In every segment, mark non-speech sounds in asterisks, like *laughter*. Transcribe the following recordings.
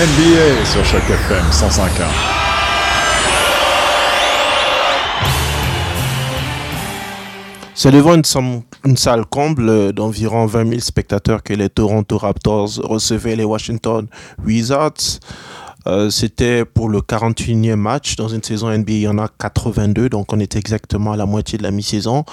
NBA sur Choc FM 105.1. C'est devant une, une salle comble d'environ 20 000 spectateurs que les Toronto Raptors recevaient les Washington Wizards. Euh, C'était pour le 41e match. Dans une saison NBA, il y en a 82, donc on était exactement à la moitié de la mi-saison.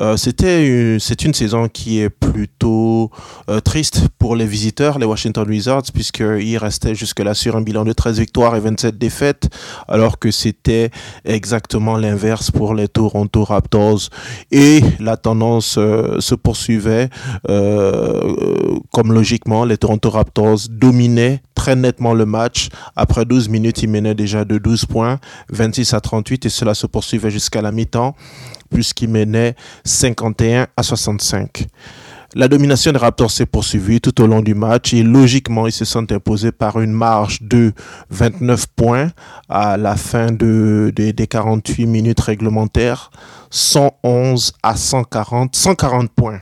Euh, C'était c'est une saison qui est plutôt euh, triste pour les visiteurs, les Washington Wizards, puisqu'ils restaient jusque-là sur un bilan de 13 victoires et 27 défaites, alors que c'était exactement l'inverse pour les Toronto Raptors. Et la tendance se poursuivait, comme logiquement, les Toronto Raptors dominaient très nettement le match. Après 12 minutes, ils menaient déjà de 12 points, 26 à 38, et cela se poursuivait jusqu'à la mi-temps, puisqu'ils menaient 51 à 65. La domination des Raptors s'est poursuivie tout au long du match et logiquement, ils se sont imposés par une marge de 29 points à la fin de, de- des 48 minutes réglementaires, 111 à 140, 140 points.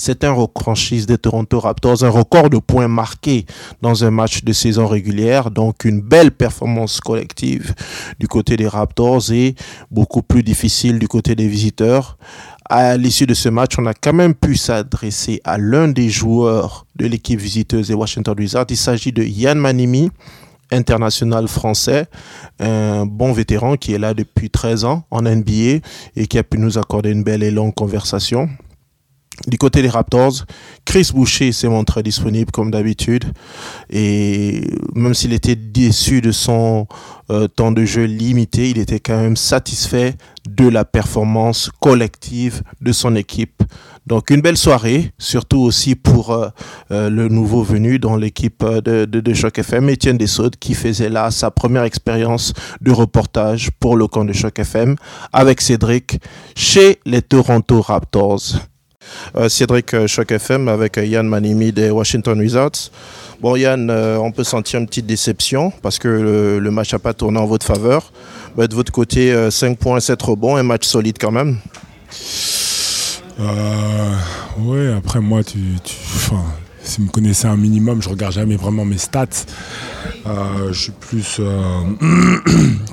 C'est un record franchise des Toronto Raptors, un record de points marqués dans un match de saison régulière. Donc une belle performance collective du côté des Raptors et beaucoup plus difficile du côté des visiteurs. À l'issue de ce match, on a quand même pu s'adresser à l'un des joueurs de l'équipe visiteuse des Washington Wizards. Il s'agit de Yann Manimi, international français, un bon vétéran qui est là depuis 13 ans en NBA et qui a pu nous accorder une belle et longue conversation. Du côté des Raptors, Chris Boucher s'est montré disponible comme d'habitude. Et même s'il était déçu de son euh, temps de jeu limité, il était quand même satisfait de la performance collective de son équipe. Donc une belle soirée, surtout aussi pour euh, euh, le nouveau venu dans l'équipe de, de, de Choc FM, Étienne Dessaudes, qui faisait là sa première expérience de reportage pour le camp de Choc FM avec Cédric chez les Toronto Raptors. Euh, Cédric euh, Choc FM avec euh, Yann Manimi des Washington Wizards. Bon Yann, on peut sentir une petite déception parce que le, match n'a pas tourné en votre faveur. De votre côté, euh, 5 points, 7 rebonds, un match solide quand même. Ouais, après moi, tu, si vous me connaissez un minimum, je regarde jamais vraiment mes stats. *clears throat* Je suis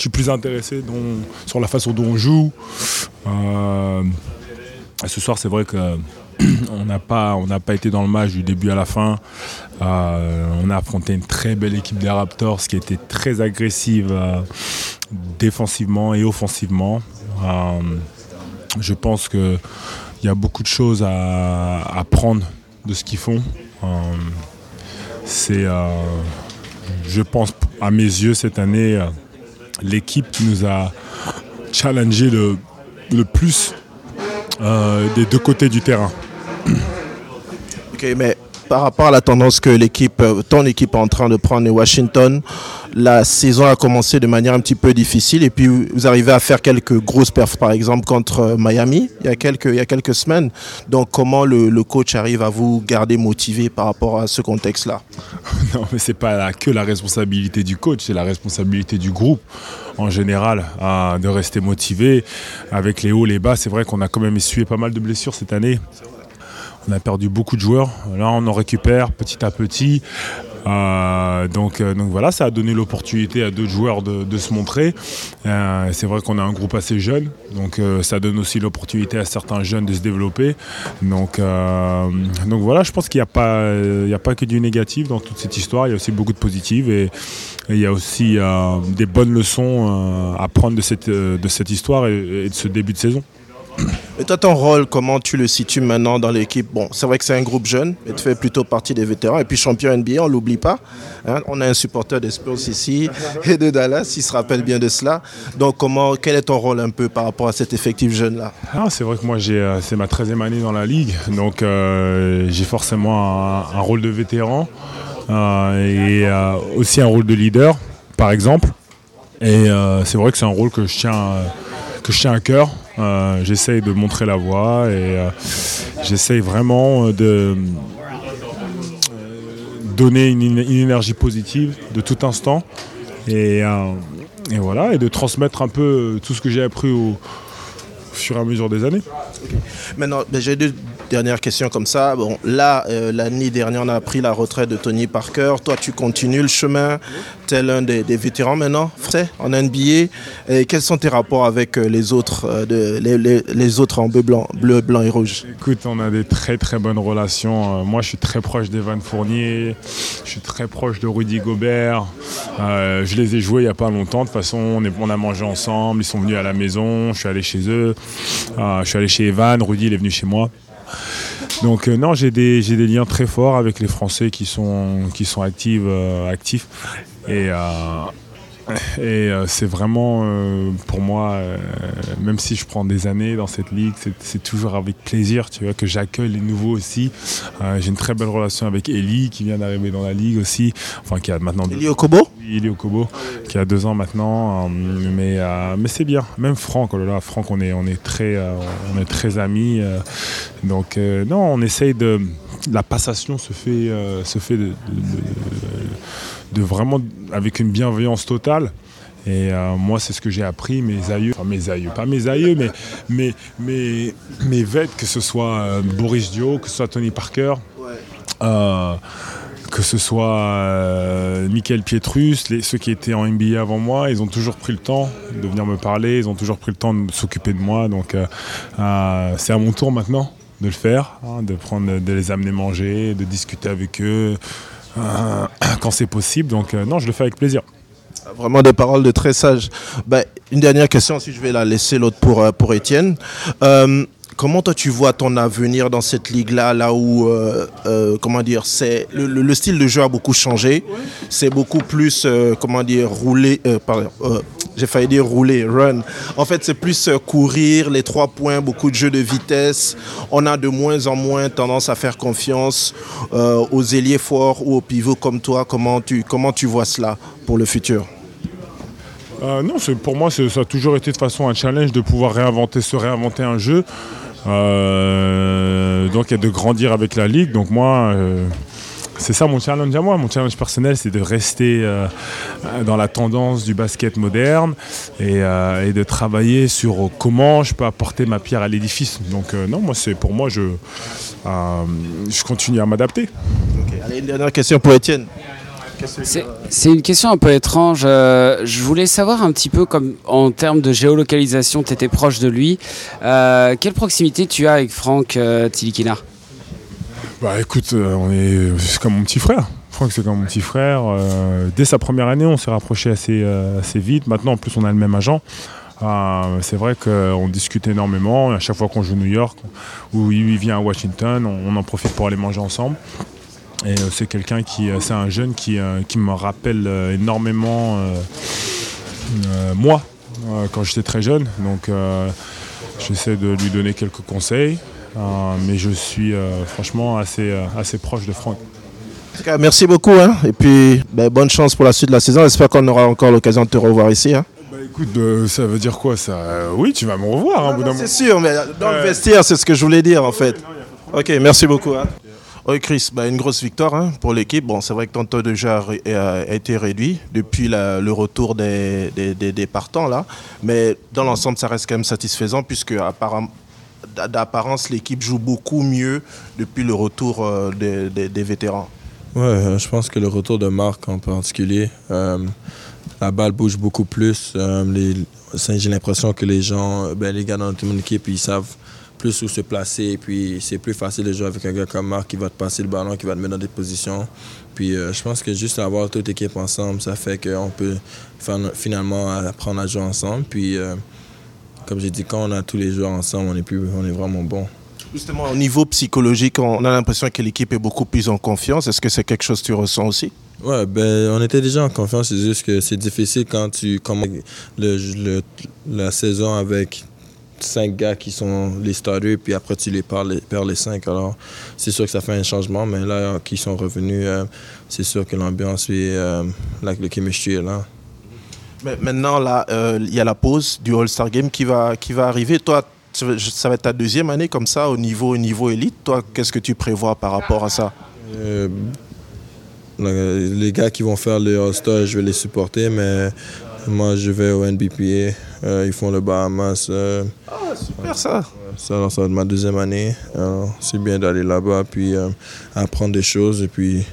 plus, intéressé sur la façon dont on joue. Ce soir, c'est vrai que *clears throat* on n'a pas, pas été dans le match du début à la fin. Euh, on a affronté une très belle équipe des Raptors qui était très agressive euh, défensivement et offensivement. Euh, je pense que il y a beaucoup de choses à à apprendre de ce qu'ils font. C'est, je pense, à mes yeux, cette année, l'équipe qui nous a challengé le, le plus des deux côtés du terrain. Par rapport à la tendance que l'équipe, euh, ton équipe est en train de prendre Washington, la saison a commencé de manière un petit peu difficile et puis vous arrivez à faire quelques grosses perfs, par exemple contre euh, Miami il y a quelques, semaines. Donc comment le, coach arrive à vous garder motivé par rapport à ce contexte-là? *laughs* Non, mais c'est pas la- que la responsabilité du coach, c'est la responsabilité du groupe en général de rester motivé. Avec les hauts, les bas, c'est vrai qu'on a quand même essuyé pas mal de blessures cette année. On a perdu beaucoup de joueurs. Là, on en récupère petit à petit. Euh, donc, euh, donc voilà, ça a donné l'opportunité à d'autres joueurs de, se montrer. Euh, c'est vrai qu'on a un groupe assez jeune, donc ça donne aussi l'opportunité à certains jeunes de se développer. Donc, donc voilà, je pense qu'il n'y a, pas, a pas que du négatif dans toute cette histoire, il y a aussi beaucoup de positif et, il y a aussi des bonnes leçons à prendre de cette, de cette histoire et de ce début de saison. Et toi, ton rôle, comment tu le situes maintenant dans l'équipe? Bon, c'est vrai que c'est un groupe jeune, mais tu fais plutôt partie des vétérans. Et puis champion NBA, on l'oublie pas. hein. on a un supporter des Spurs ici *laughs* et de Dallas, il se rappelle bien de cela. Donc, comment, quel est ton rôle un peu par rapport à cet effectif jeune-là? Ah, c'est vrai que moi, euh, c'est ma 13e année dans la ligue, donc euh, j'ai forcément un, rôle de vétéran euh, et aussi un rôle de leader, par exemple. Et c'est vrai que c'est un rôle que je tiens, que je tiens à cœur. Euh, j'essaye de montrer la voie et euh, j'essaye vraiment de euh, donner une, énergie positive de tout instant et, voilà et de transmettre un peu tout ce que j'ai appris au, au fur et à mesure des années. Maintenant, ben, j'ai deux, dernière question comme ça. Bon, là, euh, l'année dernière, on a pris la retraite de Tony Parker. Toi, tu continues le chemin, tel un des, des vétérans maintenant, en NBA. Quels sont tes rapports avec euh, les autres, euh, les, autres en bleu, blanc, et rouge? Écoute, on a des très très bonnes relations. moi, je suis très proche d'Evan Fournier. Je suis très proche de Rudy Gobert. je les ai joués il n'y a pas longtemps. De toute façon, on, on, a mangé ensemble. Ils sont venus à la maison. Je suis allé chez eux. je suis allé chez Evan. Rudy, il est venu chez moi. Donc euh, non, j'ai des, liens très forts avec les Français qui sont, euh, actifs. Euh, et euh, c'est vraiment, euh, pour moi, euh, même si je prends des années dans cette ligue, c'est toujours avec plaisir tu vois, que j'accueille les nouveaux aussi. J'ai une très belle relation avec Eli qui vient d'arriver dans la ligue aussi. Enfin, qui a maintenant. Eli Okobo Eli Okobo, qui a deux ans maintenant. mais mais c'est bien. Même Franck, oh là, Franck, on est, on est, très, on est très amis. donc, non, on essaye de. La passation se fait, se fait de, de, de vraiment avec une bienveillance totale. Et euh, moi, c'est ce que j'ai appris, mes aïeux, enfin mes aïeux, pas mes aïeux, mais mes, mes, mes vêtes, que ce soit euh, Boris Dio, que ce soit Tony Parker, euh, que ce soit Michael Pietrus, les, ceux qui étaient en NBA avant moi, ils ont toujours pris le temps de venir me parler, ils ont toujours pris le temps de s'occuper de moi. Donc c'est à mon tour maintenant de le faire, hein, de, prendre, de les amener manger, de discuter avec eux. Euh, *clears throat* quand c'est possible. Donc euh, non, je le fais avec plaisir. Vraiment des paroles de très sages. Ben, une dernière question, si je vais la laisser l'autre pour, euh, pour Étienne. Euh, comment toi tu vois ton avenir dans cette ligue-là, là où, euh, euh, le, le, style de jeu a beaucoup changé. C'est beaucoup plus, euh, comment dire, rouler, pardon, j'ai failli dire rouler, run. En fait, c'est plus courir, les trois points, beaucoup de jeux de vitesse. On a de moins en moins tendance à faire confiance aux ailiers forts ou aux pivots comme toi. Comment tu, vois cela pour le futur? Non, pour moi, ça a toujours été de façon un challenge de pouvoir réinventer, se réinventer un jeu. Euh, donc, et de grandir avec la ligue. Donc, moi, euh, c'est ça mon challenge à moi. Mon challenge personnel, c'est de rester euh, dans la tendance du basket moderne et, de travailler sur comment je peux apporter ma pierre à l'édifice. Donc, non, moi, c'est pour moi, je, je continue à m'adapter. Okay. Allez, une dernière question pour Étienne. C'est une question un peu étrange. Euh, je voulais savoir un petit peu, comme en termes de géolocalisation, tu étais proche de lui. Euh, quelle proximité tu as avec Franck euh, Tilikina Bah écoute, on est, c'est comme mon petit frère. Franck, c'est comme mon petit frère. dès sa première année, on s'est rapproché assez, assez vite. Maintenant, en plus, on a le même agent. Euh, c'est vrai qu'on discute énormément. À chaque fois qu'on joue New York ou il vient à Washington, on, on en profite pour aller manger ensemble. Et euh, c'est quelqu'un qui, c'est un jeune qui, euh, qui me rappelle euh, énormément moi quand j'étais très jeune. Donc j'essaie de lui donner quelques conseils, mais je suis franchement assez, assez proche de Franck. Merci beaucoup. Hein. Et puis, ben, bonne chance pour la suite de la saison. J'espère qu'on aura encore l'occasion de te revoir ici. Hein. Bah, écoute, euh, ça veut dire quoi ça? Oui, tu vas me revoir. Hein, C'est sûr, mais dans le vestiaire, c'est ce que je voulais dire en fait. Ok, merci beaucoup. Hein. Oui, Chris, bah, une grosse victoire hein, pour l'équipe. Bon, c'est vrai que ton taux de jeu a, été réduit depuis le retour des, des, partants, là. Mais dans l'ensemble, ça reste quand même satisfaisant puisque d'apparence, l'équipe joue beaucoup mieux depuis le retour euh, des, vétérans. Ouais, euh, je pense que le retour de Marc en particulier, euh, la balle bouge beaucoup plus. J'ai l'impression que les gens, ben, les gars dans mon équipe, ils savent plus où se placer. Et puis, c'est plus facile de jouer avec un gars comme Marc qui va te passer le ballon, qui va te mettre dans des positions. Puis, euh, je pense que juste avoir toute l'équipe ensemble, ça fait qu'on peut finalement apprendre à jouer ensemble. Puis, euh, comme j'ai dit, quand on a tous les joueurs ensemble, on est, plus, on est vraiment bon. Justement, au niveau psychologique, on a l'impression que l'équipe est beaucoup plus en confiance. Est-ce que c'est quelque chose que tu ressens aussi? Ouais, ben, on était déjà en confiance. C'est juste que c'est difficile quand tu commences le, le, la saison avec cinq gars qui sont les starters, puis après tu les perds les, perds les cinq. Alors, c'est sûr que ça fait un changement, mais là, qui sont revenus, euh, c'est sûr que l'ambiance et euh, là, le chemistry est là. Mais maintenant, là, il euh, y a la pause du All-Star Game qui va, qui va arriver. Toi, ça va être ta deuxième année comme ça au niveau, au niveau élite. Toi, qu'est-ce que tu prévois par rapport à ça? Les gars qui vont faire le All-Star, je vais les supporter, mais Moi, je vais au NBPA. Euh, ils font le Bahamas. Euh, Ah, super ça. ça, ça va être ma deuxième année. Alors, c'est bien d'aller là-bas, puis euh, apprendre des choses. Et puis,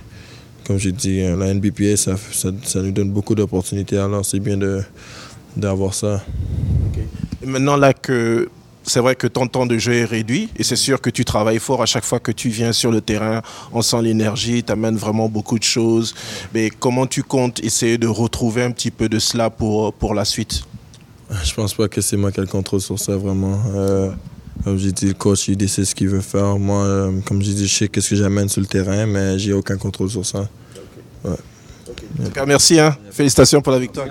comme j'ai dit, euh, la NBPA, ça, ça, ça nous donne beaucoup d'opportunités. Alors, c'est bien d'avoir ça. Et maintenant là que c'est vrai que ton temps de jeu est réduit et c'est sûr que tu travailles fort à chaque fois que tu viens sur le terrain. On sent l'énergie, tu amènes vraiment beaucoup de choses. Mais comment tu comptes essayer de retrouver un petit peu de cela pour, pour la suite? Je pense pas que c'est moi qui ai le contrôle sur ça, vraiment. Euh, comme j'ai dit, le coach, il décide ce qu'il veut faire. Moi, euh, comme j'ai dit, je sais qu'est-ce que j'amène sur le terrain, mais j'ai aucun contrôle sur ça. En tout cas, merci, hein. félicitations pour la victoire.